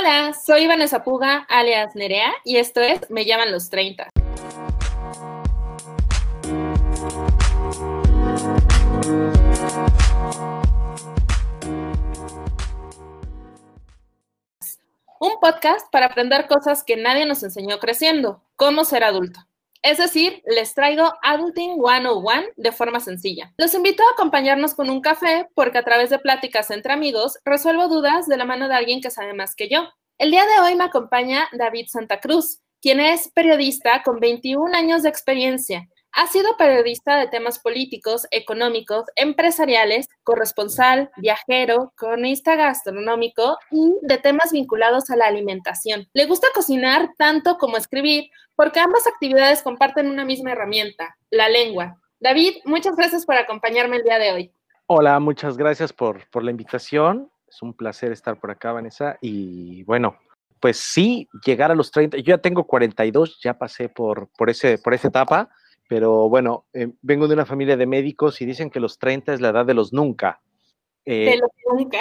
Hola, soy Vanessa Puga, alias Nerea, y esto es Me llaman los 30. Un podcast para aprender cosas que nadie nos enseñó creciendo, cómo ser adulto. Es decir, les traigo Adulting 101 de forma sencilla. Los invito a acompañarnos con un café porque a través de pláticas entre amigos resuelvo dudas de la mano de alguien que sabe más que yo. El día de hoy me acompaña David Santa Cruz, quien es periodista con 21 años de experiencia. Ha sido periodista de temas políticos, económicos, empresariales, corresponsal, viajero, cronista gastronómico y de temas vinculados a la alimentación. Le gusta cocinar tanto como escribir porque ambas actividades comparten una misma herramienta, la lengua. David, muchas gracias por acompañarme el día de hoy. Hola, muchas gracias por, por la invitación. Es un placer estar por acá, Vanessa. Y bueno, pues sí, llegar a los 30. Yo ya tengo 42, ya pasé por, por, ese, por esa etapa pero bueno, eh, vengo de una familia de médicos y dicen que los 30 es la edad de los nunca. Eh, ¿De los nunca?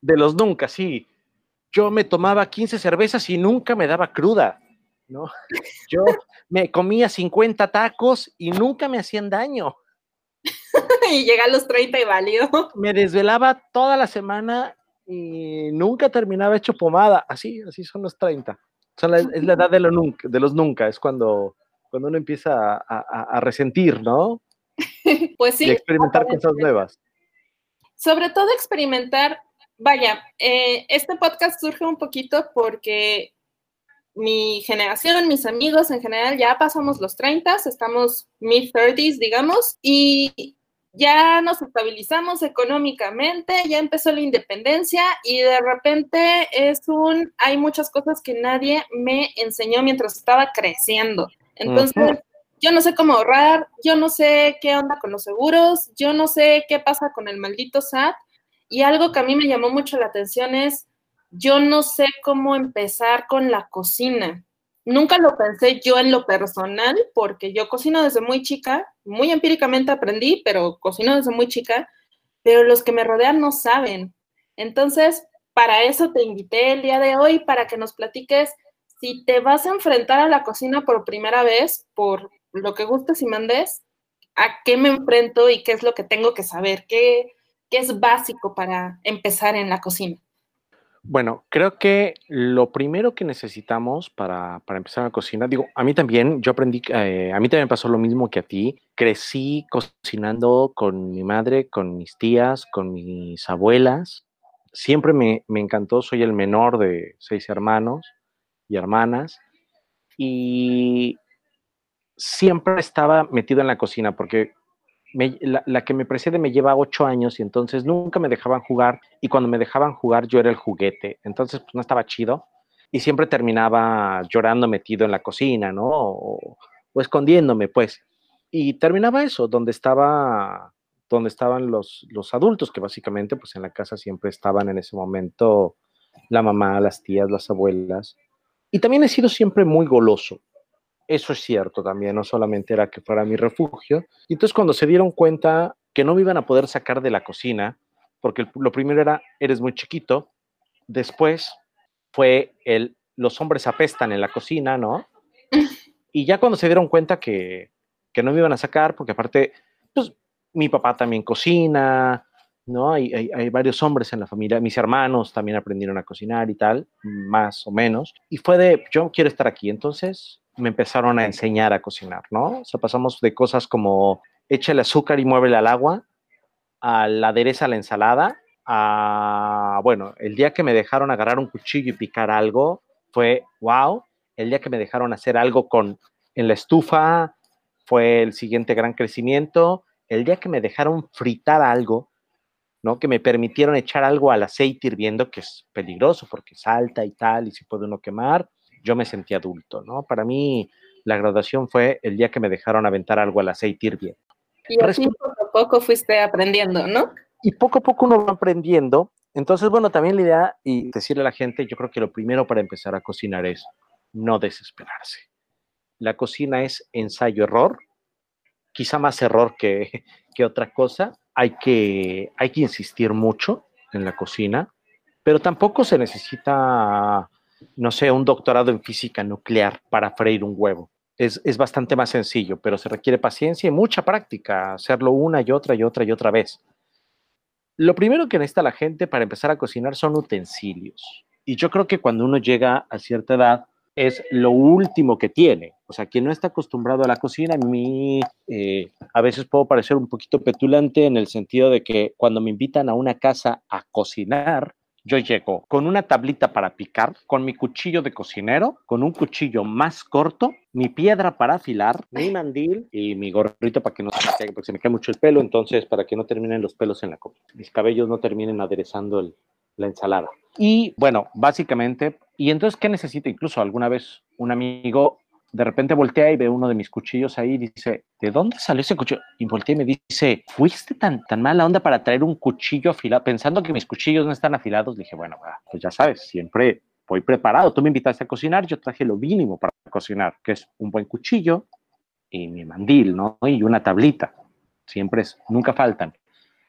De los nunca, sí. Yo me tomaba 15 cervezas y nunca me daba cruda, ¿no? Yo me comía 50 tacos y nunca me hacían daño. y llega a los 30 y válido. Me desvelaba toda la semana y nunca terminaba hecho pomada. Así, así son los 30. es la edad de, nunca, de los nunca, es cuando cuando uno empieza a, resentir, ¿no? pues sí. Y experimentar cosas nuevas. Sobre todo experimentar, vaya, eh, este podcast surge un poquito porque mi generación, mis amigos en general, ya pasamos los 30, estamos mid-30s, digamos, y ya nos estabilizamos económicamente, ya empezó la independencia y de repente es un, hay muchas cosas que nadie me enseñó mientras estaba creciendo. Entonces, yo no sé cómo ahorrar, yo no sé qué onda con los seguros, yo no sé qué pasa con el maldito SAT. Y algo que a mí me llamó mucho la atención es, yo no sé cómo empezar con la cocina. Nunca lo pensé yo en lo personal, porque yo cocino desde muy chica, muy empíricamente aprendí, pero cocino desde muy chica, pero los que me rodean no saben. Entonces, para eso te invité el día de hoy, para que nos platiques si te vas a enfrentar a la cocina por primera vez, por lo que gustes y mandes, ¿a qué me enfrento y qué es lo que tengo que saber? ¿Qué, qué es básico para empezar en la cocina? Bueno, creo que lo primero que necesitamos para, para empezar la cocina, digo, a mí también, yo aprendí, eh, a mí también pasó lo mismo que a ti. Crecí cocinando con mi madre, con mis tías, con mis abuelas. Siempre me, me encantó, soy el menor de seis hermanos y hermanas, y siempre estaba metido en la cocina porque la, que me precede me lleva ocho años y entonces nunca me dejaban jugar y cuando me dejaban jugar yo era el juguete, entonces pues no estaba chido y siempre terminaba llorando metido en la cocina, ¿no? O, escondiéndome, pues. Y terminaba eso, donde estaba donde estaban los, los adultos, que básicamente pues en la casa siempre estaban en ese momento la mamá, las tías, las abuelas, y también he sido siempre muy goloso. Eso es cierto también, no solamente era que fuera mi refugio. Y entonces cuando se dieron cuenta que no me iban a poder sacar de la cocina, porque lo primero era, eres muy chiquito, después fue el, los hombres apestan en la cocina, ¿no? Y ya cuando se dieron cuenta que, que no me iban a sacar, porque aparte, pues mi papá también cocina, ¿no? Hay, hay, varios hombres en la familia, mis hermanos también aprendieron a cocinar y tal, más o menos, y fue de, yo quiero estar aquí, entonces me empezaron a enseñar a cocinar, ¿no? O sea, pasamos de cosas como échale azúcar y muévele al agua, a la adereza la ensalada, a, bueno, el día que me dejaron agarrar un cuchillo y picar algo, fue, wow, el día que me dejaron hacer algo con, en la estufa, fue el siguiente gran crecimiento, el día que me dejaron fritar algo, ¿no? Que me permitieron echar algo al aceite hirviendo, que es peligroso porque salta y tal, y se puede uno quemar. Yo me sentí adulto, ¿no? Para mí, la graduación fue el día que me dejaron aventar algo al aceite hirviendo. Y así poco a poco fuiste aprendiendo, ¿no? Y poco a poco uno va aprendiendo. Entonces, bueno, también la idea y decirle a la gente, yo creo que lo primero para empezar a cocinar es no desesperarse. La cocina es ensayo-error, quizá más error que, que otra cosa, hay que, hay que insistir mucho en la cocina, pero tampoco se necesita no sé, un doctorado en física nuclear para freír un huevo. Es, es, bastante más sencillo, pero se requiere paciencia y mucha práctica, hacerlo una y otra y otra y otra vez. Lo primero que necesita la gente para empezar a cocinar son utensilios. Y yo creo que cuando uno llega a cierta edad, es lo último que tiene. O sea, quien no está acostumbrado a la cocina, a mí eh, a veces puedo parecer un poquito petulante en el sentido de que cuando me invitan a una casa a cocinar, yo llego con una tablita para picar, con mi cuchillo de cocinero, con un cuchillo más corto, mi piedra para afilar, mi mandil y mi gorrito para que no se me caiga, porque se me cae mucho el pelo, entonces para que no terminen los pelos en la copa, mis cabellos no terminen aderezando el, la ensalada. Y bueno, básicamente, y entonces, ¿qué necesita? Incluso alguna vez un amigo de repente voltea y ve uno de mis cuchillos ahí y dice, ¿de dónde salió ese cuchillo? Y voltea y me dice, ¿fuiste tan, tan mala onda para traer un cuchillo afilado? Pensando que mis cuchillos no están afilados, dije, bueno, pues ya sabes, siempre voy preparado. Tú me invitaste a cocinar, yo traje lo mínimo para cocinar, que es un buen cuchillo y mi mandil, ¿no? Y una tablita. Siempre es, nunca faltan.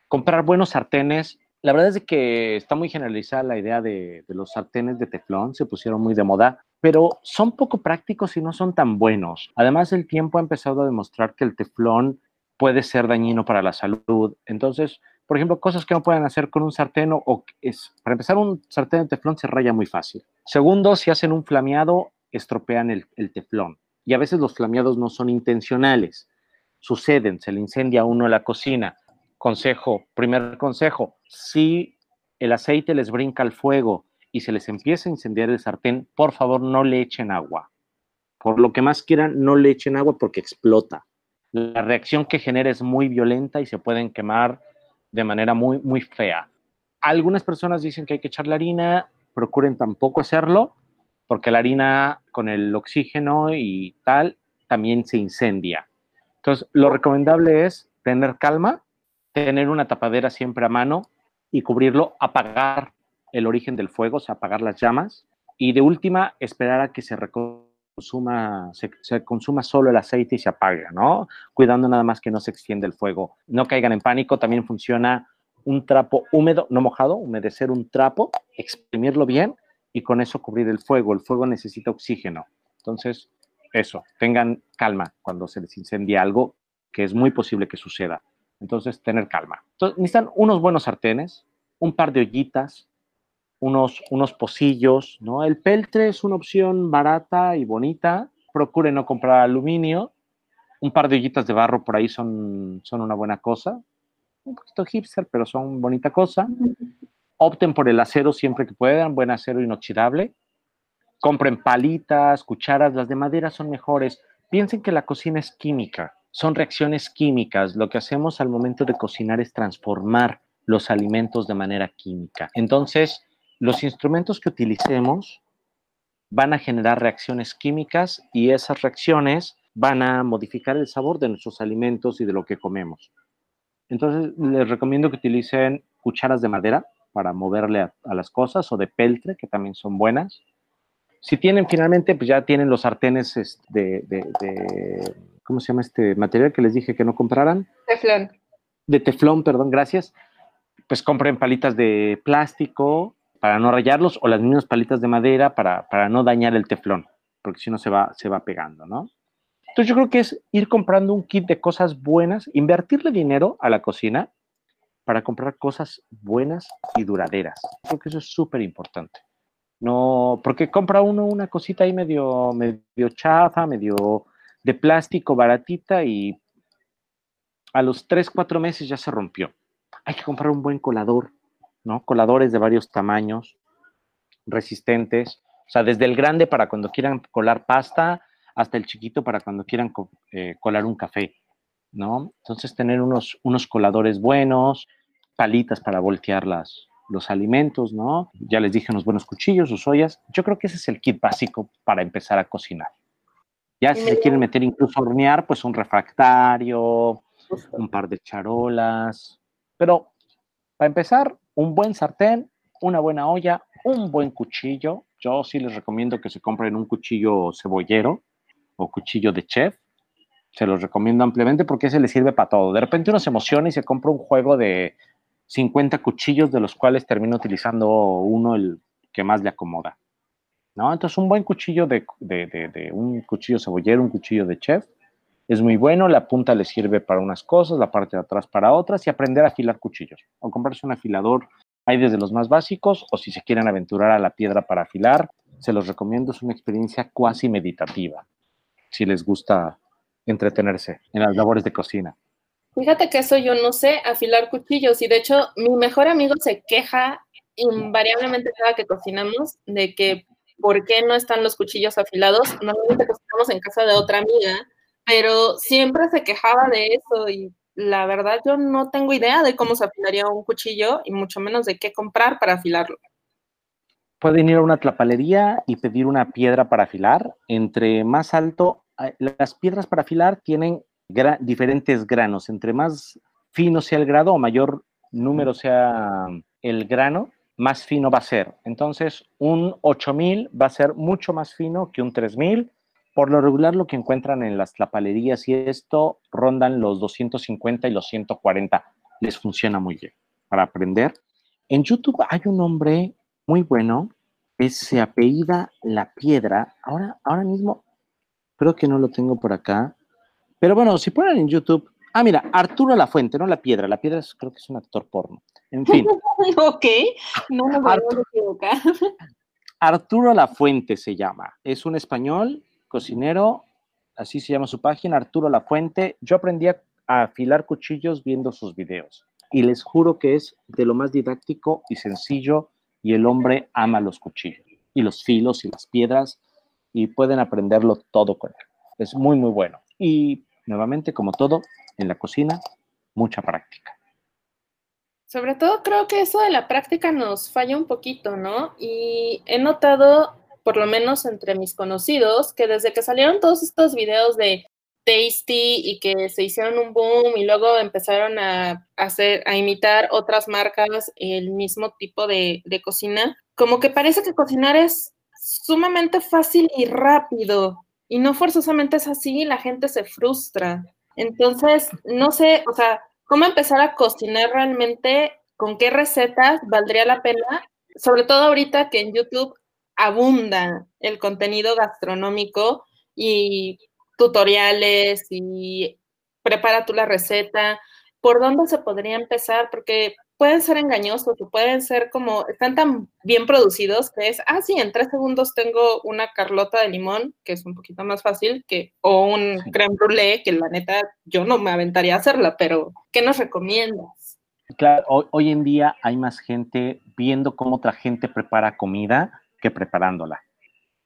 Comprar buenos sartenes la verdad es que está muy generalizada la idea de, los sartenes de teflón, se pusieron muy de moda, pero son poco prácticos y no son tan buenos. Además, el tiempo ha empezado a demostrar que el teflón puede ser dañino para la salud. Entonces, por ejemplo, cosas que no pueden hacer con un sartén o es, para empezar, un sartén de teflón se raya muy fácil. Segundo, si hacen un flameado, estropean el, teflón. Y a veces los flameados no son intencionales. Suceden, se le incendia a uno la cocina Consejo, primer consejo, si el aceite les brinca al fuego y se les empieza a incendiar el sartén, por favor no le echen agua. Por lo que más quieran, no le echen agua porque explota. La reacción que genera es muy violenta y se pueden quemar de manera muy, muy fea. Algunas personas dicen que hay que echar la harina, procuren tampoco hacerlo, porque la harina con el oxígeno y tal también se incendia. Entonces, lo recomendable es tener calma, tener una tapadera siempre a mano y cubrirlo, apagar el origen del fuego, o sea, apagar las llamas y de última esperar a que se consuma, se, consuma solo el aceite y se apague, ¿no? Cuidando nada más que no se extienda el fuego. No caigan en pánico, también funciona un trapo húmedo, no mojado, humedecer un trapo, exprimirlo bien y con eso cubrir el fuego. El fuego necesita oxígeno. Entonces, eso, tengan calma cuando se les incendia algo, que es muy posible que suceda. Entonces, tener calma. Necesitan unos buenos sartenes, un par de ollitas, unos, unos pocillos, ¿no? El peltre es una opción barata y bonita. Procure no comprar aluminio. Un par de ollitas de barro por ahí son, son una buena cosa. Un poquito hipster, pero son bonita cosa. Opten por el acero siempre que puedan, buen acero inoxidable. Compren palitas, cucharas, las de madera son mejores. Piensen que la cocina es química son reacciones químicas. Lo que hacemos al momento de cocinar es transformar los alimentos de manera química. Entonces, los instrumentos que utilicemos van a generar reacciones químicas y esas reacciones van a modificar el sabor de nuestros alimentos y de lo que comemos. Entonces, les recomiendo que utilicen cucharas de madera para moverle a, las cosas o de peltre, que también son buenas. Si tienen finalmente, pues ya tienen los sartenes este, de ¿cómo se llama este material que les dije que no compraran? Teflón. De teflón, perdón, gracias. Pues compren palitas de plástico para no rayarlos o las mismas palitas de madera para, para no dañar el teflón, porque si no se va, se va pegando, ¿no? Entonces yo creo que es ir comprando un kit de cosas buenas, invertirle dinero a la cocina para comprar cosas buenas y duraderas. Creo que eso es súper importante. No, porque compra uno una cosita ahí medio, medio chafa, medio de plástico baratita y a los 3, 4 meses ya se rompió. Hay que comprar un buen colador, ¿no? Coladores de varios tamaños, resistentes, o sea, desde el grande para cuando quieran colar pasta hasta el chiquito para cuando quieran eh, colar un café, ¿no? Entonces, tener unos, unos coladores buenos, palitas para voltear las, los alimentos, ¿no? Ya les dije unos buenos cuchillos, sus ollas. Yo creo que ese es el kit básico para empezar a cocinar. Ya si se quieren meter incluso a hornear, pues un refractario, un par de charolas. Pero para empezar, un buen sartén, una buena olla, un buen cuchillo. Yo sí les recomiendo que se compren un cuchillo cebollero o cuchillo de chef. Se los recomiendo ampliamente porque ese le sirve para todo. De repente uno se emociona y se compra un juego de 50 cuchillos, de los cuales termina utilizando uno el que más le acomoda. ¿No? Entonces, un buen cuchillo de, de, un cuchillo cebollero, un cuchillo de chef, es muy bueno, la punta le sirve para unas cosas, la parte de atrás para otras, y aprender a afilar cuchillos. O comprarse un afilador, hay desde los más básicos, o si se quieren aventurar a la piedra para afilar, se los recomiendo, es una experiencia cuasi meditativa, si les gusta entretenerse en las labores de cocina. Fíjate que eso yo no sé, afilar cuchillos, y de hecho mi mejor amigo se queja invariablemente cada que cocinamos de que por qué no están los cuchillos afilados. Normalmente cocinamos en casa de otra amiga, pero siempre se quejaba de eso y la verdad yo no tengo idea de cómo se afilaría un cuchillo y mucho menos de qué comprar para afilarlo. Pueden ir a una tlapalería y pedir una piedra para afilar. Entre más alto, las piedras para afilar tienen diferentes granos. Entre más fino sea el grado o mayor número sea el grano, más fino va a ser. Entonces, un 8000 va a ser mucho más fino que un 3000. Por lo regular, lo que encuentran en las tlapalerías y esto rondan los 250 y los 140. Les funciona muy bien para aprender. En YouTube hay un hombre muy bueno que se apellida La Piedra. Ahora, ahora mismo creo que no lo tengo por acá. Pero bueno, si ponen en YouTube, ah, mira, Arturo La Fuente, no La Piedra. La Piedra creo que es un actor porno. En fin. ok, no me voy a equivocar. Arturo La Fuente se llama. Es un español, cocinero, así se llama su página, Arturo La Fuente. Yo aprendí a afilar cuchillos viendo sus videos. Y les juro que es de lo más didáctico y sencillo y el hombre ama los cuchillos y los filos y las piedras y pueden aprenderlo todo con él. Es muy, muy bueno. Y nuevamente, como todo, en la cocina, mucha práctica. Sobre todo creo que eso de la práctica nos falla un poquito, ¿no? Y he notado, por lo menos entre mis conocidos, que desde que salieron todos estos videos de Tasty y que se hicieron un boom y luego empezaron a hacer, a imitar otras marcas el mismo tipo de, de cocina, como que parece que cocinar es sumamente fácil y rápido y no forzosamente es así, la gente se frustra. Entonces, no sé, o sea, cómo empezar a cocinar realmente, con qué recetas valdría la pena, sobre todo ahorita que en YouTube abunda el contenido gastronómico y tutoriales y prepara tú la receta, ¿por dónde se podría empezar? Porque pueden ser engañosos o pueden ser como, están tan bien producidos que es, ah, sí, en tres segundos tengo una carlota de limón, que es un poquito más fácil, que, o un creme brulee, que la neta yo no me aventaría a hacerla, pero ¿qué nos recomiendas? Claro, hoy, en día hay más gente viendo cómo otra gente prepara comida que preparándola.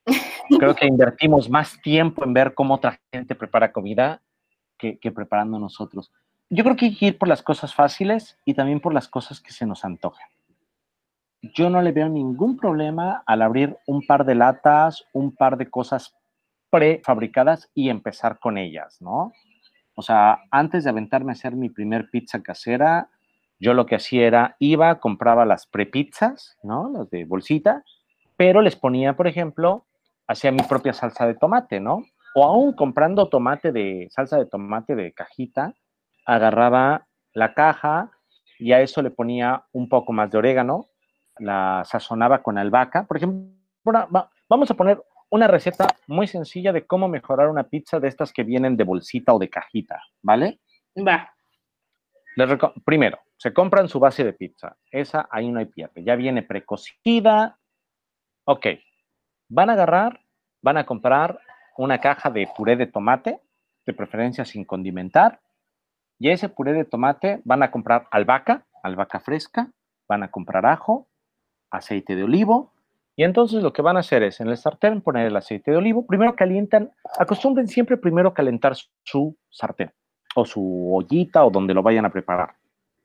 Creo que invertimos más tiempo en ver cómo otra gente prepara comida que, que preparando nosotros yo creo que hay que ir por las cosas fáciles y también por las cosas que se nos antojan. Yo no le veo ningún problema al abrir un par de latas, un par de cosas prefabricadas y empezar con ellas, ¿no? O sea, antes de aventarme a hacer mi primer pizza casera, yo lo que hacía era, iba, compraba las prepizzas, ¿no? Las de bolsita, pero les ponía, por ejemplo, hacía mi propia salsa de tomate, ¿no? O aún comprando tomate de, salsa de tomate de cajita, agarraba la caja y a eso le ponía un poco más de orégano, la sazonaba con albahaca. Por ejemplo, vamos a poner una receta muy sencilla de cómo mejorar una pizza de estas que vienen de bolsita o de cajita, ¿vale? Va. Primero, se compran su base de pizza. Esa ahí no hay pierde. Ya viene precocida. Ok. Van a agarrar, van a comprar una caja de puré de tomate, de preferencia sin condimentar, y ese puré de tomate van a comprar albahaca, albahaca fresca, van a comprar ajo, aceite de olivo, y entonces lo que van a hacer es en el sartén poner el aceite de olivo. Primero calientan, acostumbren siempre primero calentar su sartén o su ollita o donde lo vayan a preparar.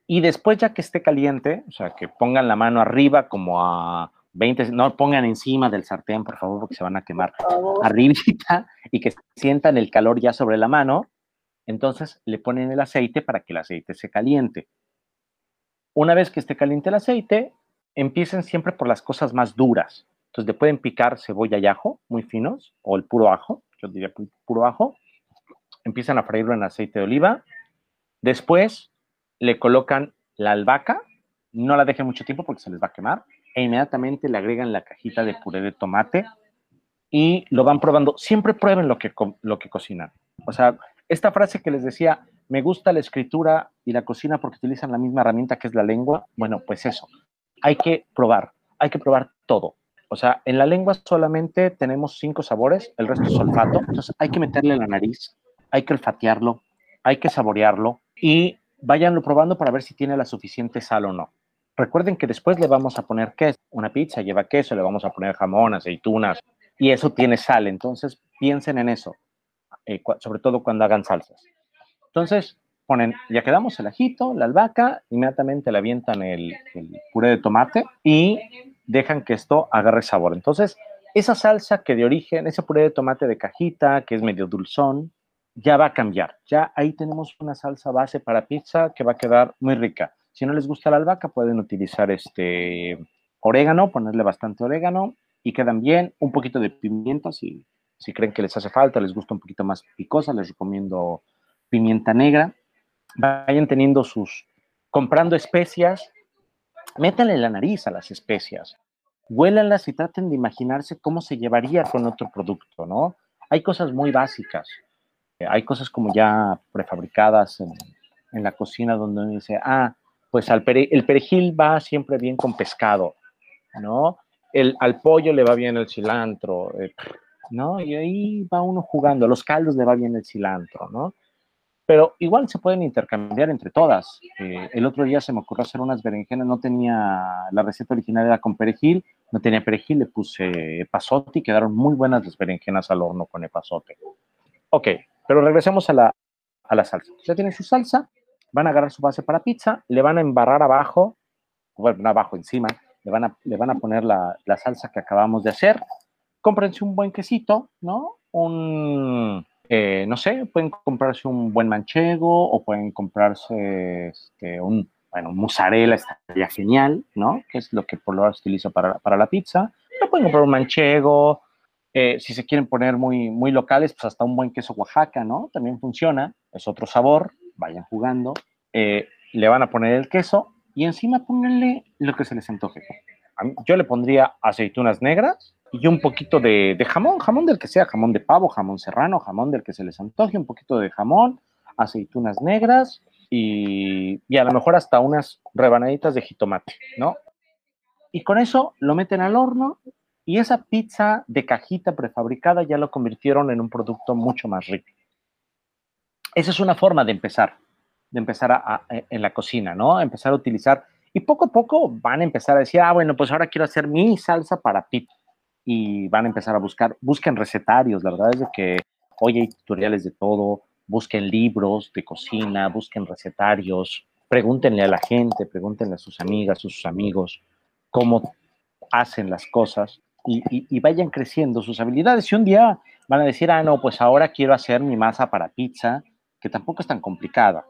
Y después ya que esté caliente, o sea, que pongan la mano arriba como a 20, no pongan encima del sartén, por favor, porque se van a quemar arribita y que sientan el calor ya sobre la mano entonces le ponen el aceite para que el aceite se caliente. Una vez que esté caliente el aceite, empiecen siempre por las cosas más duras. Entonces le pueden picar cebolla y ajo muy finos, o el puro ajo, yo diría puro ajo. Empiezan a freírlo en aceite de oliva. Después le colocan la albahaca, no la dejen mucho tiempo porque se les va a quemar, e inmediatamente le agregan la cajita de puré de tomate y lo van probando. Siempre prueben lo que, lo que cocinan. O sea, esta frase que les decía, me gusta la escritura y la cocina porque utilizan la misma herramienta que es la lengua. Bueno, pues eso, hay que probar, hay que probar todo. O sea, en la lengua solamente tenemos cinco sabores, el resto es olfato. Entonces hay que meterle la nariz, hay que olfatearlo, hay que saborearlo y váyanlo probando para ver si tiene la suficiente sal o no. Recuerden que después le vamos a poner queso. Una pizza lleva queso, le vamos a poner jamón, aceitunas y eso tiene sal. Entonces piensen en eso, eh, sobre todo cuando hagan salsas. Entonces ponen, ya quedamos el ajito, la albahaca, inmediatamente le avientan el, el puré de tomate y dejan que esto agarre sabor. Entonces, esa salsa que de origen, ese puré de tomate de cajita, que es medio dulzón, ya va a cambiar. Ya ahí tenemos una salsa base para pizza que va a quedar muy rica. Si no les gusta la albahaca, pueden utilizar este orégano, ponerle bastante orégano y quedan bien. Un poquito de pimienta, si, si creen que les hace falta, les gusta un poquito más picosa, les recomiendo pimienta negra. Vayan teniendo sus, comprando especias, métanle la nariz a las especias, huélanlas y traten de imaginarse cómo se llevaría con otro producto, ¿no? Hay cosas muy básicas, hay cosas como ya prefabricadas en, la cocina donde uno dice, ah, pues al el perejil va siempre bien con pescado, ¿no? El, al pollo le va bien el cilantro, eh, ¿no? Y ahí va uno jugando, a los caldos le va bien el cilantro, ¿no? pero igual se pueden intercambiar entre todas. Eh, el otro día se me ocurrió hacer unas berenjenas, no tenía, la receta original era con perejil, no tenía perejil, le puse epazote y quedaron muy buenas las berenjenas al horno con epazote. Ok, pero regresemos a la, a la salsa. Ya tienen su salsa, van a agarrar su base para pizza, le van a embarrar abajo, bueno, abajo, encima, le van a, le van a poner la, la salsa que acabamos de hacer, cómprense un buen quesito, ¿no? Un eh, no sé, pueden comprarse un buen manchego o pueden comprarse este, un, bueno, mozzarella, estaría genial, ¿no? Que es lo que por lo menos utilizo para, para la pizza. Pueden comprar un manchego, eh, si se quieren poner muy, muy locales, pues hasta un buen queso Oaxaca, ¿no? También funciona, es otro sabor, vayan jugando. Eh, le van a poner el queso y encima pónganle lo que se les antoje. Yo le pondría aceitunas negras, y un poquito de, jamón, jamón del que sea, jamón de pavo, jamón serrano, jamón del que se les antoje, un poquito de jamón, aceitunas negras y, a lo mejor hasta unas rebanaditas de jitomate, ¿no? Y con eso lo meten al horno y esa pizza de cajita prefabricada ya lo convirtieron en un producto mucho más rico. Esa es una forma de empezar, de empezar en la cocina, ¿no? Empezar a utilizar y poco a poco van a empezar a decir, ah, bueno, pues ahora quiero hacer mi salsa para pizza y van a empezar a buscar, busquen recetarios, la verdad es que hoy hay tutoriales de todo, busquen libros de cocina, busquen recetarios, pregúntenle a la gente, pregúntenle a sus amigas, a sus amigos cómo hacen las cosas y, y, vayan creciendo sus habilidades. Y un día van a decir, ah, no, pues ahora quiero hacer mi masa para pizza, que tampoco es tan complicada,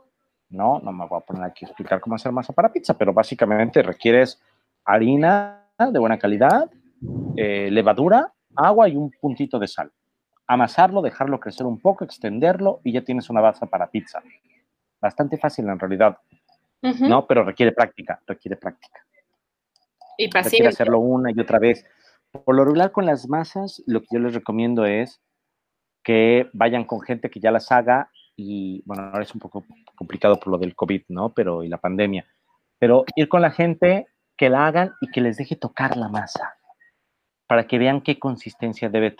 ¿no? No me voy a poner aquí a explicar cómo hacer masa para pizza, pero básicamente requieres harina de buena calidad, eh, levadura, agua y un puntito de sal. Amasarlo, dejarlo crecer un poco, extenderlo y ya tienes una base para pizza. Bastante fácil en realidad, ¿no? Pero requiere práctica, requiere práctica. Y paciencia. Requiere hacerlo una y otra vez. Por lo regular con las masas, lo que yo les recomiendo es que vayan con gente que ya las haga y, bueno, ahora es un poco complicado por lo del COVID, ¿no? Pero y la pandemia. Pero ir con la gente que la hagan y que les deje tocar la masa para que vean qué consistencia debe,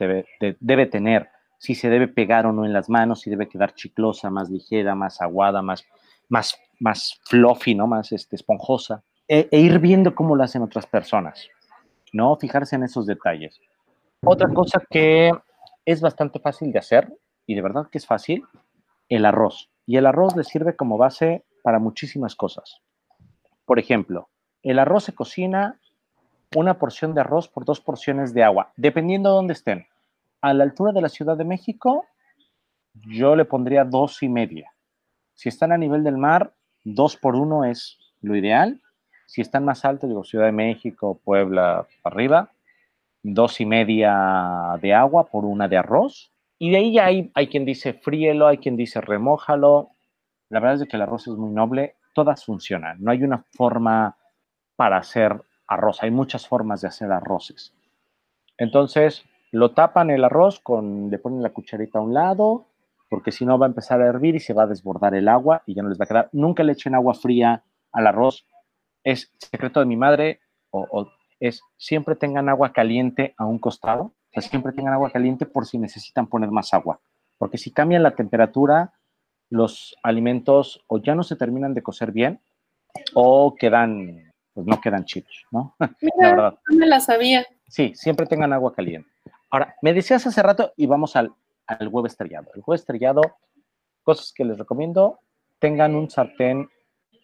debe tener, si se debe pegar o no en las manos, si debe quedar chiclosa, más ligera, más aguada, más, más, más fluffy, ¿no? Más este, esponjosa, e, e ir viendo cómo lo hacen otras personas, ¿no? Fijarse en esos detalles. Otra cosa que es bastante fácil de hacer, y de verdad que es fácil, el arroz. Y el arroz le sirve como base para muchísimas cosas. Por ejemplo, el arroz se cocina una porción de arroz por dos porciones de agua, dependiendo de dónde estén. A la altura de la Ciudad de México, yo le pondría dos y media. Si están a nivel del mar, dos por uno es lo ideal. Si están más altos, digo Ciudad de México, Puebla, arriba, dos y media de agua por una de arroz. Y de ahí ya hay, hay quien dice fríelo, hay quien dice remójalo. La verdad es que el arroz es muy noble, todas funcionan. No hay una forma para hacer arroz. Hay muchas formas de hacer arroces. Entonces, lo tapan el arroz, con, le ponen la cucharita a un lado, porque si no va a empezar a hervir y se va a desbordar el agua y ya no les va a quedar. Nunca le echen agua fría al arroz. Es secreto de mi madre, o, es siempre tengan agua caliente a un costado. O sea, siempre tengan agua caliente por si necesitan poner más agua. Porque si cambian la temperatura, los alimentos o ya no se terminan de cocer bien o quedan, pues no quedan chidos, ¿no? la verdad. No me la sabía. Sí, siempre tengan agua caliente. Ahora, me decías hace rato y vamos al, al huevo estrellado. El huevo estrellado, cosas que les recomiendo, tengan un sartén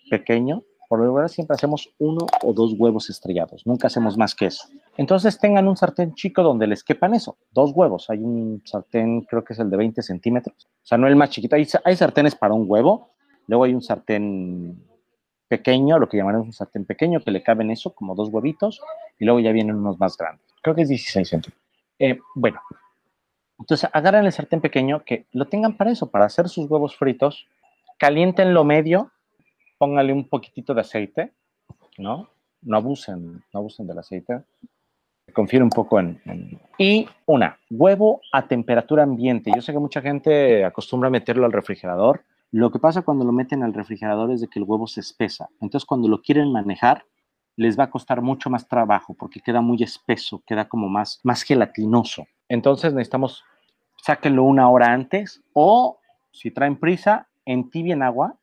pequeño. Por lo general siempre hacemos uno o dos huevos estrellados, nunca hacemos más que eso. Entonces tengan un sartén chico donde les quepan eso, dos huevos. Hay un sartén, creo que es el de 20 centímetros, o sea, no el más chiquito. Hay, hay sartenes para un huevo, luego hay un sartén pequeño, lo que llamaremos un sartén pequeño, que le caben eso, como dos huevitos, y luego ya vienen unos más grandes. Creo que es 16 centímetros. Eh, bueno, entonces agarran el sartén pequeño, que lo tengan para eso, para hacer sus huevos fritos, calientenlo medio, pónganle un poquitito de aceite, ¿no? No abusen, no abusen del aceite. Confíen un poco en, Y una, huevo a temperatura ambiente. Yo sé que mucha gente acostumbra meterlo al refrigerador. Lo que pasa cuando lo meten al refrigerador es de que el huevo se espesa. Entonces cuando lo quieren manejar, les va a costar mucho más trabajo porque queda muy espeso, queda como más, más gelatinoso. Entonces necesitamos, sáquenlo una hora antes o si traen prisa, entibien agua.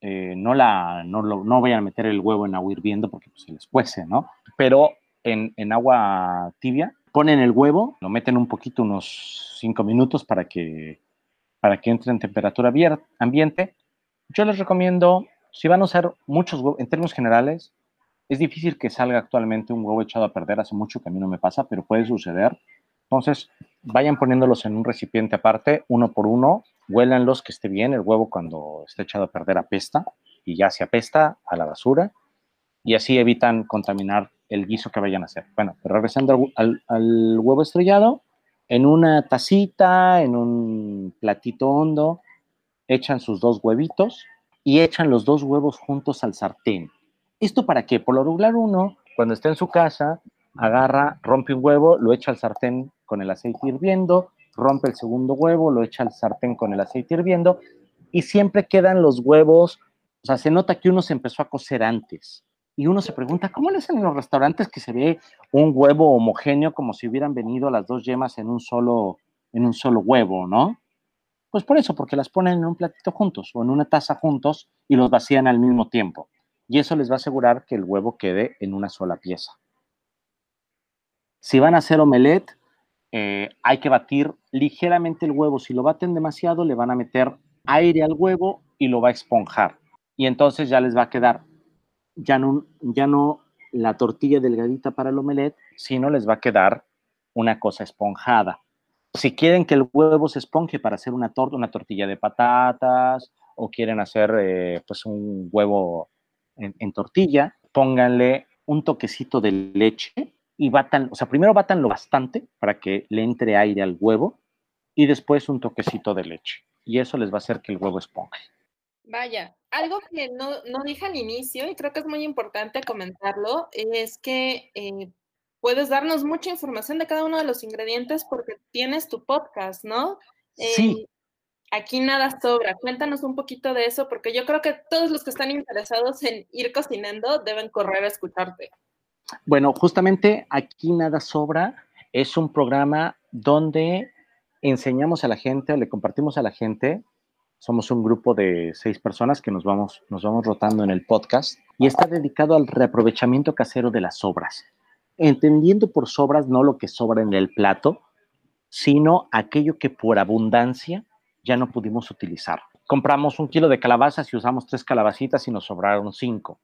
Eh, no, la, no, lo, no vayan a meter el huevo en agua hirviendo porque pues, se les cuece, ¿no? Pero en, en agua tibia, ponen el huevo, lo meten un poquito, unos 5 minutos para que, para que entre en temperatura ambiente. Yo les recomiendo, si van a usar muchos huevos, en términos generales, es difícil que salga actualmente un huevo echado a perder, hace mucho que a mí no me pasa, pero puede suceder. Entonces, vayan poniéndolos en un recipiente aparte, uno por uno, huélanlos que esté bien, el huevo cuando esté echado a perder apesta y ya se apesta a la basura y así evitan contaminar el guiso que vayan a hacer. Bueno, regresando al huevo estrellado, en una tacita, en un platito hondo, echan sus dos huevitos y echan los dos huevos juntos al sartén. ¿Esto para qué? Por lo regular uno, cuando está en su casa, agarra, rompe un huevo, lo echa al sartén con el aceite hirviendo, rompe el segundo huevo, lo echa al sartén con el aceite hirviendo y siempre quedan los huevos, o sea, se nota que uno se empezó a cocer antes. Y uno se pregunta, ¿cómo le hacen en los restaurantes que se ve un huevo homogéneo como si hubieran venido las dos yemas en un solo, en un solo huevo, ¿no? Pues por eso, porque las ponen en un platito juntos o en una taza juntos y los vacían al mismo tiempo y eso les va a asegurar que el huevo quede en una sola pieza. Si van a hacer omelette, eh, hay que batir ligeramente el huevo. Si lo baten demasiado, le van a meter aire al huevo y lo va a esponjar. Y entonces ya les va a quedar ya no, ya no la tortilla delgadita para el omelette, sino les va a quedar una cosa esponjada. Si quieren que el huevo se esponje para hacer una torta, una tortilla de patatas, o quieren hacer eh, pues un huevo en, tortilla, pónganle un toquecito de leche y batan, o sea, primero batan lo bastante para que le entre aire al huevo y después un toquecito de leche. Y eso les va a hacer que el huevo esponje. Vaya, algo que no, no dije al inicio y creo que es muy importante comentarlo es que eh, puedes darnos mucha información de cada uno de los ingredientes porque tienes tu podcast, ¿no? sí. Eh, Aquí nada sobra. Cuéntanos un poquito de eso, porque yo creo que todos los que están interesados en ir cocinando deben correr a escucharte. Bueno, justamente aquí nada sobra es un programa donde enseñamos a la gente o le compartimos a la gente. Somos un grupo de seis personas que nos vamos, nos vamos rotando en el podcast y está dedicado al reaprovechamiento casero de las sobras. Entendiendo por sobras no lo que sobra en el plato, sino aquello que por abundancia ya no pudimos utilizar. Compramos un kilo de calabazas y usamos tres calabacitas y nos sobraron cinco.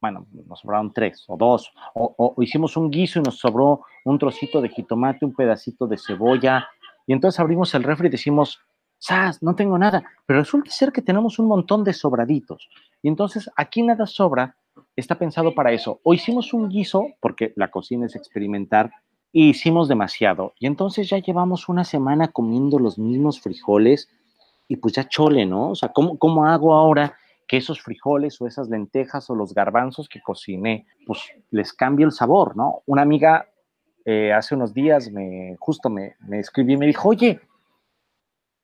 Bueno, nos sobraron tres o dos. O, hicimos un guiso y nos sobró un trocito de jitomate, un pedacito de cebolla. Y entonces abrimos el refri y decimos, ¡Sas! No tengo nada. Pero resulta ser que tenemos un montón de sobraditos. Y entonces aquí nada sobra, está pensado para eso. O hicimos un guiso, porque la cocina es experimentar, y hicimos demasiado. Y entonces ya llevamos una semana comiendo los mismos frijoles y pues ya chole, ¿no? O sea, ¿cómo, cómo hago ahora que esos frijoles o esas lentejas o los garbanzos que cociné, pues les cambio el sabor, ¿no? Una amiga eh, hace unos días me, justo me, me escribí y me dijo, oye,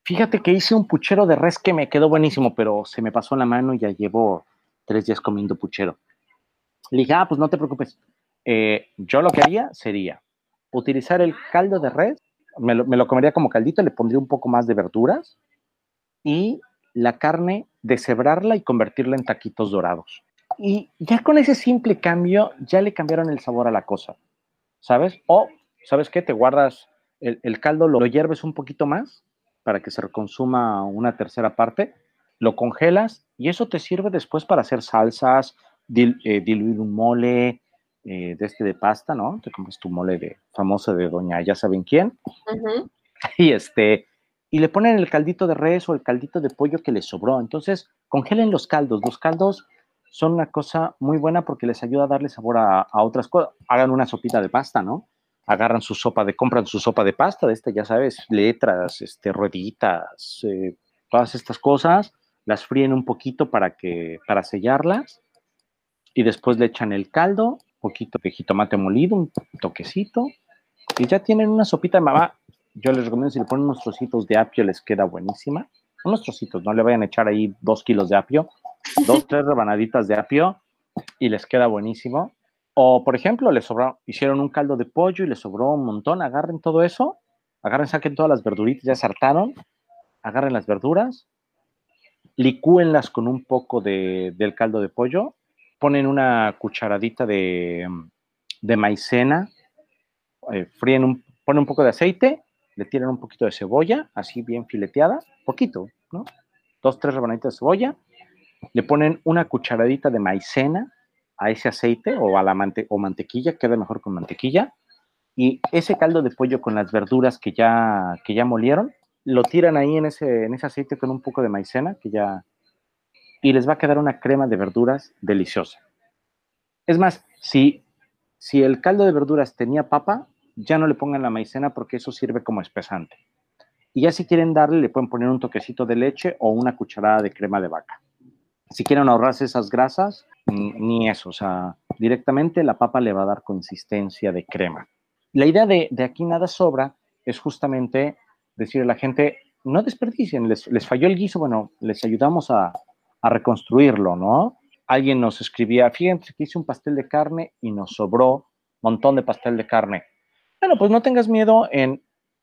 fíjate que hice un puchero de res que me quedó buenísimo, pero se me pasó la mano y ya llevo tres días comiendo puchero. Le dije, ah, pues no te preocupes. Eh, yo lo que haría sería utilizar el caldo de res, me lo, me comería como caldito, le pondría un poco más de verduras y la carne deshebrarla y convertirla en taquitos dorados. Y ya con ese simple cambio, ya le cambiaron el sabor a la cosa, ¿sabes? O, ¿sabes qué? Te guardas el, el caldo, lo, lo hierves un poquito más para que se reconsuma una tercera parte, lo congelas y eso te sirve después para hacer salsas, dil, eh, diluir un mole eh, de este de pasta, ¿no? Te compras tu mole de famoso de doña ya saben quién. Uh -huh. Y este, y le ponen el caldito de res o el caldito de pollo que les sobró. Entonces, congelen los caldos. Los caldos son una cosa muy buena porque les ayuda a darle sabor a, a otras cosas. Hagan una sopita de pasta, ¿no? Agarran su sopa de, compran su sopa de pasta, de esta, ya sabes, letras, este, rueditas, eh, todas estas cosas, las fríen un poquito para que, para sellarlas, y después le echan el caldo, un poquito de jitomate molido, un toquecito, y ya tienen una sopita de mamá. Yo les recomiendo si le ponen unos trocitos de apio, les queda buenísima. Unos trocitos, no le vayan a echar ahí dos kilos de apio, dos, tres rebanaditas de apio, y les queda buenísimo. O, por ejemplo, les sobró, hicieron un caldo de pollo y les sobró un montón, agarren todo eso, agarren, saquen todas las verduritas, ya sartaron, agarren las verduras, licúenlas con un poco de, del caldo de pollo, ponen una cucharadita de, de maicena, eh, fríen un, ponen un poco de aceite, le tiran un poquito de cebolla, así bien fileteada, poquito, ¿no? Dos, tres rebanitas de cebolla, le ponen una cucharadita de maicena a ese aceite o a la mante o mantequilla, queda mejor con mantequilla, y ese caldo de pollo con las verduras que ya, que ya molieron, lo tiran ahí en ese, en ese aceite con un poco de maicena, que ya, y les va a quedar una crema de verduras deliciosa. Es más, si, si el caldo de verduras tenía papa, ya no le pongan la maicena porque eso sirve como espesante. Y ya si quieren darle, le pueden poner un toquecito de leche o una cucharada de crema de vaca. Si quieren ahorrarse esas grasas, ni eso, o sea, directamente la papa le va a dar consistencia de crema. La idea de, de aquí nada sobra es justamente decirle a la gente, no desperdicien, les, les falló el guiso, bueno, les ayudamos a, a, reconstruirlo, ¿no? Alguien nos escribía, fíjense que hice un pastel de carne y nos sobró un montón de pastel de carne. Bueno, pues no tengas miedo en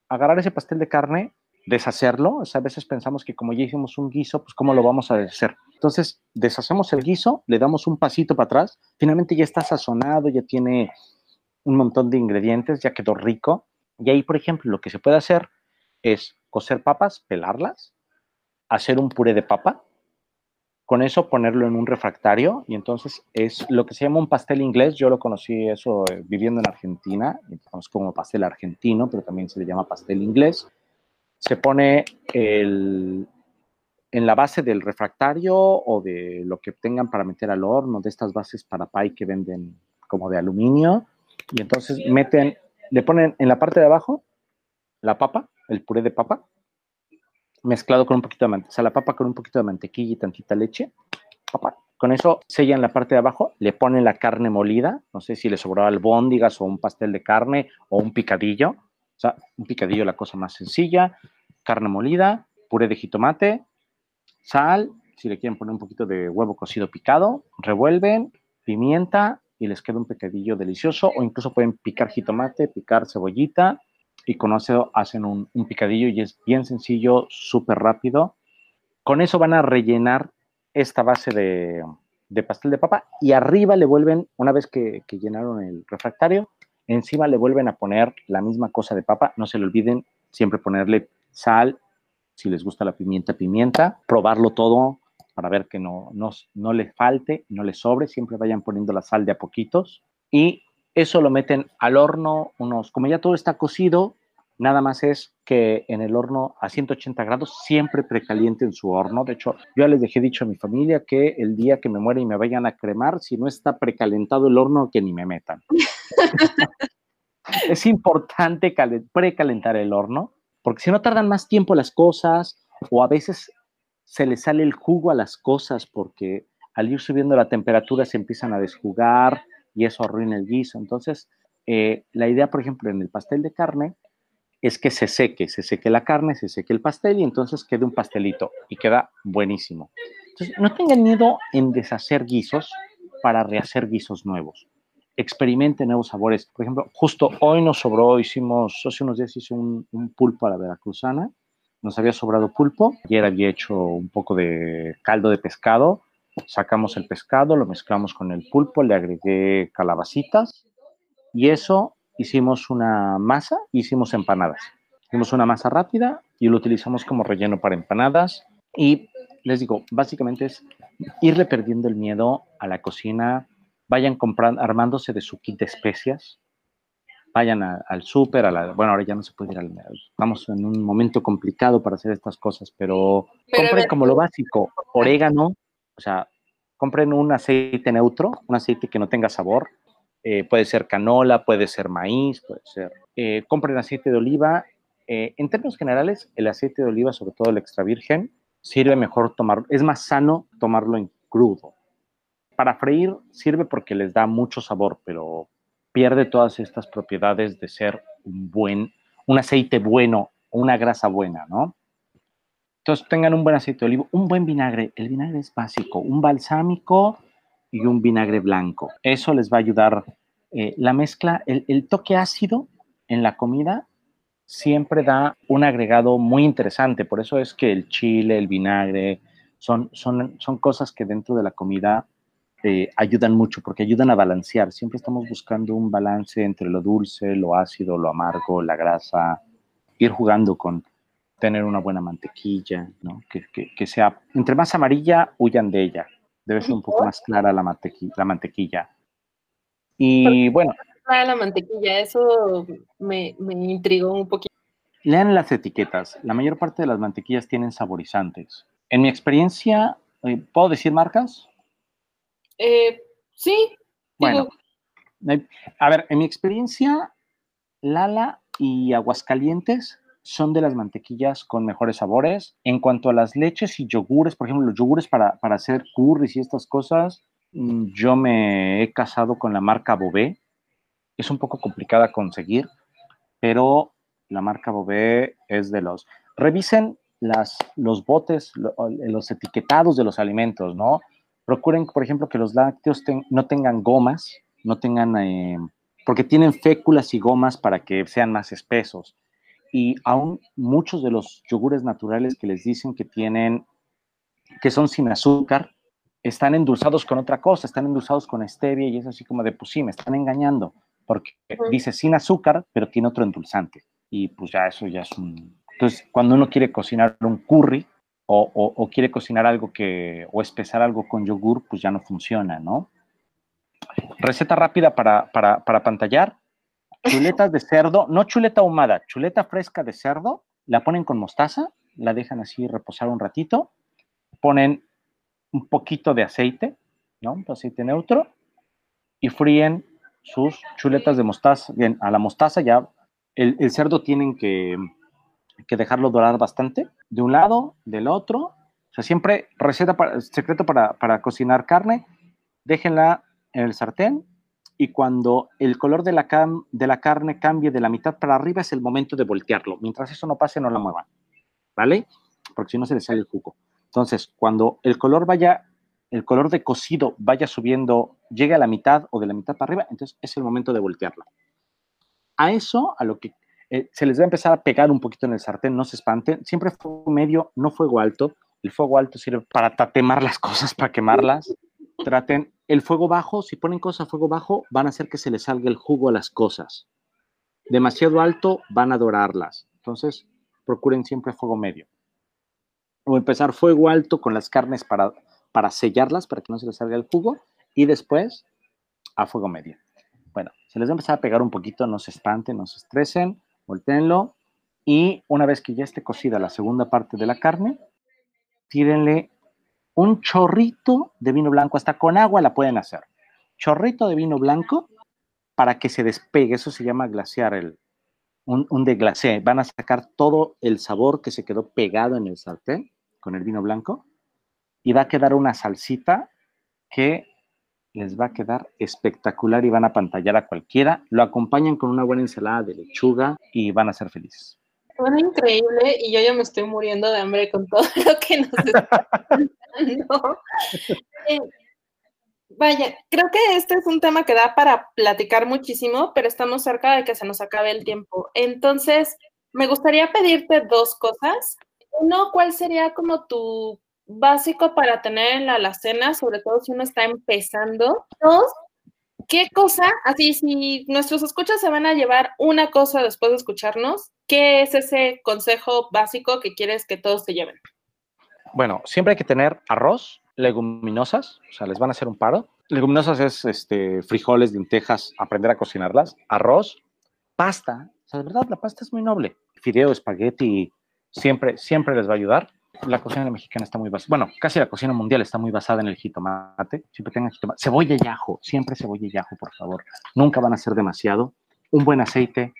agarrar ese pastel de carne, deshacerlo, o sea, a veces pensamos que como ya hicimos un guiso, pues cómo lo vamos a deshacer. Entonces, deshacemos el guiso, le damos un pasito para atrás, finalmente ya está sazonado, ya tiene un montón de ingredientes, ya quedó rico. Y ahí, por ejemplo, lo que se puede hacer es cocer papas, pelarlas, hacer un puré de papa, con eso ponerlo en un refractario y entonces es lo que se llama un pastel inglés. Yo lo conocí eso eh, viviendo en Argentina, es como pastel argentino, pero también se le llama pastel inglés. Se pone el, en la base del refractario o de lo que tengan para meter al horno, de estas bases para pie que venden como de aluminio, y entonces meten, le ponen en la parte de abajo la papa, el puré de papa, mezclado con un poquito de mantequilla, o sea, la papa con un poquito de mantequilla y tantita leche, papa. Con eso sellan la parte de abajo, le ponen la carne molida, no sé si le sobró albóndigas o un pastel de carne o un picadillo, o sea, un picadillo la cosa más sencilla, carne molida, puré de jitomate, sal, si le quieren poner un poquito de huevo cocido picado, revuelven, pimienta y les queda un picadillo delicioso o incluso pueden picar jitomate, picar cebollita y con eso hacen un, picadillo y es bien sencillo, súper rápido. Con eso van a rellenar esta base de, de, pastel de papa y arriba le vuelven, una vez que, que llenaron el refractario, encima le vuelven a poner la misma cosa de papa. No se le olviden siempre ponerle sal, si les gusta la pimienta, pimienta, probarlo todo para ver que no, no, no le falte, no le sobre, siempre vayan poniendo la sal de a poquitos y eso lo meten al horno unos, como ya todo está cocido, nada más es que en el horno a 180 grados, siempre precaliente en su horno. De hecho, yo ya les dejé dicho a mi familia que el día que me muera y me vayan a cremar, si no está precalentado el horno, que ni me metan. es importante precalentar el horno, porque si no tardan más tiempo las cosas, o a veces se le sale el jugo a las cosas, porque al ir subiendo la temperatura se empiezan a desjugar y eso arruina el guiso. Entonces, eh, la idea, por ejemplo, en el pastel de carne es que se seque, se seque la carne, se seque el pastel y entonces quede un pastelito y queda buenísimo. Entonces, no tengan miedo en deshacer guisos para rehacer guisos nuevos. Experimenten nuevos sabores. Por ejemplo, justo hoy nos sobró, hicimos, hace unos días hice un, un pulpo a la veracruzana, nos había sobrado pulpo, ayer había hecho un poco de caldo de pescado, sacamos el pescado, lo mezclamos con el pulpo, le agregué calabacitas y eso hicimos una masa, hicimos empanadas. Hicimos una masa rápida y lo utilizamos como relleno para empanadas. Y les digo, básicamente es irle perdiendo el miedo a la cocina, vayan comprando, armándose de su kit de especias, vayan al súper, a la, bueno, ahora ya no se puede ir al, estamos en un momento complicado para hacer estas cosas, pero, compren como lo básico, orégano, o sea, compren un aceite neutro, un aceite que no tenga sabor, eh, puede ser canola, puede ser maíz, puede ser. Eh, compren aceite de oliva. Eh, en términos generales, el aceite de oliva, sobre todo el extra virgen, sirve mejor tomarlo, es más sano tomarlo en crudo. Para freír sirve porque les da mucho sabor, pero pierde todas estas propiedades de ser un buen, un aceite bueno, una grasa buena, ¿no? Entonces tengan un buen aceite de oliva, un buen vinagre. El vinagre es básico, un balsámico y un vinagre blanco. Eso les va a ayudar. Eh, la mezcla, el, toque ácido en la comida siempre da un agregado muy interesante. Por eso es que el chile, el vinagre, son, son, son cosas que dentro de la comida eh, ayudan mucho porque ayudan a balancear. Siempre estamos buscando un balance entre lo dulce, lo ácido, lo amargo, la grasa, ir jugando con tener una buena mantequilla, ¿no? que, que sea, entre más amarilla, huyan de ella debe ser un poco más clara la, mantequilla. La mantequilla. Y bueno. La mantequilla, eso me, me intrigó un poquito. Lean las etiquetas. La mayor parte de las mantequillas tienen saborizantes. En mi experiencia, eh, ¿puedo decir marcas? Eh, sí. Bueno, a ver, en mi experiencia, Lala y Aguascalientes son de las mantequillas con mejores sabores. En cuanto a las leches y yogures, por ejemplo, los yogures para, hacer curries y estas cosas, mm, yo me he casado con la marca Bobé. Es un poco complicada conseguir, pero la marca Bobé es de los... Revisen las, los botes, los etiquetados de los alimentos, ¿no? Procuren, por ejemplo, que los lácteos no tengan gomas, no tengan... Eh, porque tienen féculas y gomas para que sean más espesos y aún muchos de los yogures naturales que les dicen que tienen, que son sin azúcar, están endulzados con otra cosa, están endulzados con stevia y es así como de, pues sí, me están engañando, porque dice sin azúcar, pero tiene otro endulzante. Y pues ya eso ya es un... Entonces, cuando uno quiere cocinar un curry o, quiere cocinar algo que, o espesar algo con yogur, pues ya no funciona, ¿no? Receta rápida para, para, para pantallar chuletas de cerdo, no chuleta ahumada, chuleta fresca de cerdo, la ponen con mostaza, la dejan así reposar un ratito, ponen un poquito de aceite, ¿no? Un aceite neutro, y fríen sus chuletas de mostaza. Bien, a la mostaza ya el, cerdo tienen que, dejarlo dorar bastante, de un lado, del otro. O sea, siempre receta para, secreto para, para cocinar carne, déjenla en el sartén, y cuando el color de la, de la carne cambie de la mitad para arriba es el momento de voltearlo. Mientras eso no pase, no la muevan, ¿vale? Porque si no se le sale el jugo. Entonces, cuando el color vaya, el color de cocido vaya subiendo, llegue a la mitad o de la mitad para arriba, entonces es el momento de voltearlo. A eso, a lo que eh, se les va a empezar a pegar un poquito en el sartén, no se espanten. Siempre fuego medio, no fuego alto. El fuego alto sirve para tatemar las cosas, para quemarlas. Traten el fuego bajo, si ponen cosas a fuego bajo, van a hacer que se les salga el jugo a las cosas. Demasiado alto, van a dorarlas. Entonces, procuren siempre fuego medio. O empezar fuego alto con las carnes para, para sellarlas, para que no se les salga el jugo. Y después, a fuego medio. Bueno, se les va a empezar a pegar un poquito, no se espanten, no se estresen, volteenlo. Y una vez que ya esté cocida la segunda parte de la carne, tírenle un chorrito de vino blanco, hasta con agua la pueden hacer. Chorrito de vino blanco para que se despegue, eso se llama glaciar, el, un, un deglacé. Van a sacar todo el sabor que se quedó pegado en el sartén con el vino blanco y va a quedar una salsita que les va a quedar espectacular y van a pantallar a cualquiera. Lo acompañan con una buena ensalada de lechuga y van a ser felices. Suena increíble y yo ya me estoy muriendo de hambre con todo lo que nos está contando. Eh, vaya, creo que este es un tema que da para platicar muchísimo, pero estamos cerca de que se nos acabe el tiempo. Entonces, me gustaría pedirte dos cosas. Uno, ¿cuál sería como tu básico para tener en la alacena, sobre todo si uno está empezando? Dos, ¿qué cosa, así si nuestros escuchas se van a llevar una cosa después de escucharnos, ¿qué es ese consejo básico que quieres que todos se lleven? Bueno, siempre hay que tener arroz, leguminosas, o sea, les van a hacer un paro. Leguminosas es este, frijoles, lentejas, aprender a cocinarlas, arroz, pasta, o sea, de verdad, la pasta es muy noble. Fideo, espagueti, siempre, siempre les va a ayudar. La cocina mexicana está muy basada, bueno, casi la cocina mundial está muy basada en el jitomate. Siempre tengan jitomate. Cebolla y ajo, siempre cebolla y ajo, por favor. Nunca van a ser demasiado. Un buen aceite,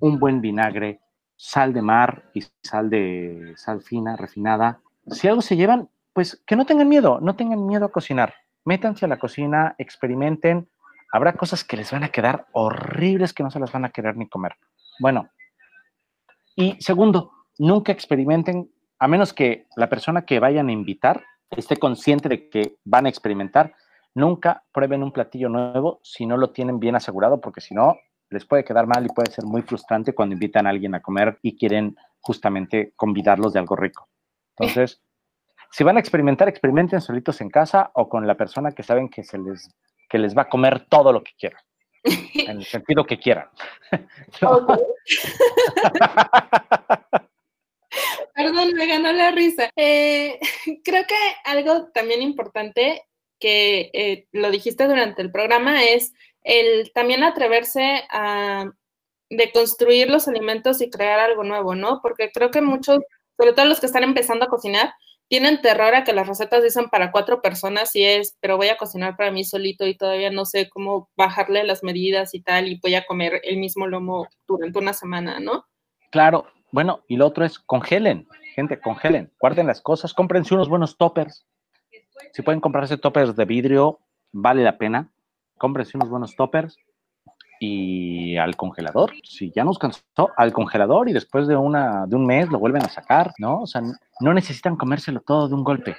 un buen vinagre, sal de mar y sal de sal fina, refinada. Si algo se llevan, pues que no tengan miedo, no tengan miedo a cocinar. Métanse a la cocina, experimenten. Habrá cosas que les van a quedar horribles que no se las van a querer ni comer. Bueno, y segundo, nunca experimenten, a menos que la persona que vayan a invitar esté consciente de que van a experimentar, nunca prueben un platillo nuevo si no lo tienen bien asegurado, porque si no, les puede quedar mal y puede ser muy frustrante cuando invitan a alguien a comer y quieren justamente convidarlos de algo rico. Entonces, si van a experimentar, experimenten solitos en casa o con la persona que saben que, se les, que les va a comer todo lo que quieran. En el sentido que quieran. Perdón, me ganó la risa. Eh, creo que algo también importante que eh, lo dijiste durante el programa es el también atreverse a deconstruir los alimentos y crear algo nuevo, ¿no? Porque creo que muchos, sobre todo los que están empezando a cocinar, tienen terror a que las recetas dicen para cuatro personas y es, pero voy a cocinar para mí solito y todavía no sé cómo bajarle las medidas y tal y voy a comer el mismo lomo durante una semana, ¿no? Claro, bueno, y lo otro es congelen, gente, congelen, guarden las cosas, cómprense unos buenos toppers. Si pueden comprarse toppers de vidrio, vale la pena. Cómprense unos buenos toppers y al congelador. Si ya nos cansó, al congelador y después de, una, de un mes lo vuelven a sacar, ¿no? O sea, no necesitan comérselo todo de un golpe.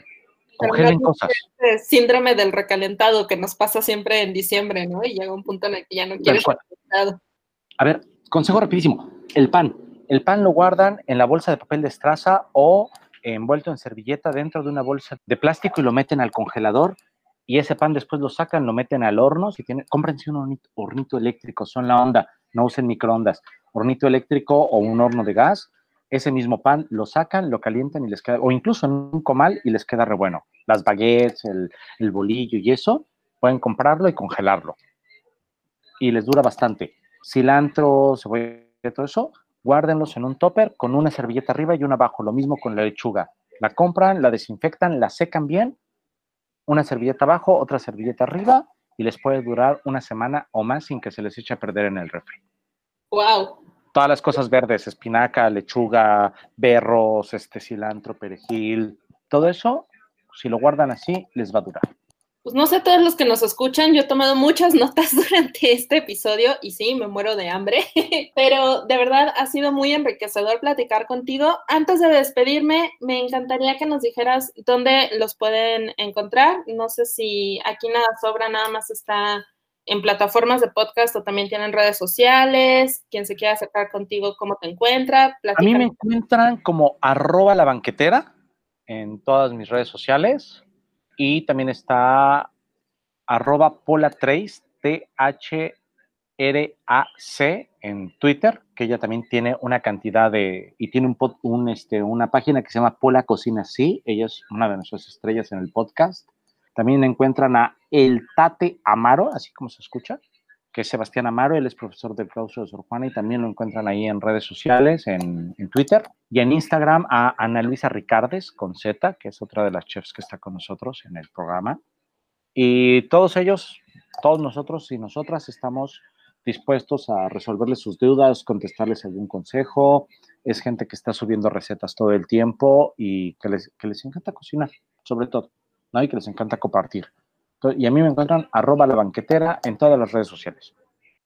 Congelen cosas. Este síndrome del recalentado que nos pasa siempre en diciembre, ¿no? Y llega un punto en el que ya no quieres recalentado. A ver, consejo rapidísimo. El pan. El pan lo guardan en la bolsa de papel de estraza o envuelto en servilleta dentro de una bolsa de plástico y lo meten al congelador y ese pan después lo sacan, lo meten al horno. Si tienen, cómprense un hornito, eléctrico, son la onda, no usen microondas. Hornito eléctrico o un horno de gas, ese mismo pan lo sacan, lo calientan y les queda, o incluso en un comal y les queda re bueno. Las baguettes, el, el bolillo y eso, pueden comprarlo y congelarlo. Y les dura bastante. Cilantro, cebolla, todo eso, guárdenlos en un topper con una servilleta arriba y una abajo. Lo mismo con la lechuga. La compran, la desinfectan, la secan bien una servilleta abajo, otra servilleta arriba y les puede durar una semana o más sin que se les eche a perder en el refri. Wow. Todas las cosas verdes, espinaca, lechuga, berros, este cilantro, perejil, todo eso, si lo guardan así, les va a durar. Pues no sé todos los que nos escuchan, yo he tomado muchas notas durante este episodio y sí, me muero de hambre, pero de verdad ha sido muy enriquecedor platicar contigo. Antes de despedirme, me encantaría que nos dijeras dónde los pueden encontrar. No sé si aquí nada sobra, nada más está en plataformas de podcast o también tienen redes sociales. Quien se quiera acercar contigo, ¿cómo te encuentra? A mí me encuentran como arroba la banquetera en todas mis redes sociales y también está arroba polatrace, T-H-R-A-C en Twitter, que ella también tiene una cantidad de, y tiene un, un, este, una página que se llama Pola Cocina Sí, ella es una de nuestras estrellas en el podcast. También encuentran a El Tate Amaro, así como se escucha, que es Sebastián Amaro, él es profesor del claustro de Sor Juana y también lo encuentran ahí en redes sociales, en, Twitter y en Instagram a Ana Luisa Ricardes con Z, que es otra de las chefs que está con nosotros en el programa. Y todos ellos, todos nosotros y nosotras estamos dispuestos a resolverles sus dudas, contestarles algún consejo. Es gente que está subiendo recetas todo el tiempo y que les, que les encanta cocinar, sobre todo, ¿no? y que les encanta compartir. Y a mí me encuentran arroba la banquetera en todas las redes sociales.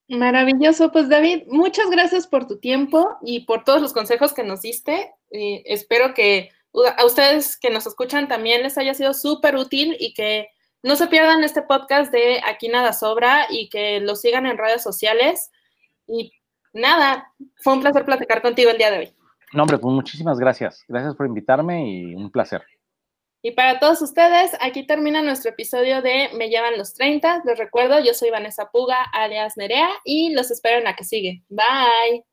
Maravilloso, pues David, muchas gracias por tu tiempo y por todos los consejos que nos diste. Eh, espero que a ustedes que nos escuchan también les haya sido súper útil y que no se pierdan este podcast de Aquí Nada Sobra y que lo sigan en redes sociales. Y nada, fue un placer platicar contigo el día de hoy. No, hombre, pues muchísimas gracias. Gracias por invitarme y un placer. Y para todos ustedes, aquí termina nuestro episodio de Me llevan los 30. Les recuerdo, yo soy Vanessa Puga, alias Nerea, y los espero en la que sigue. Bye.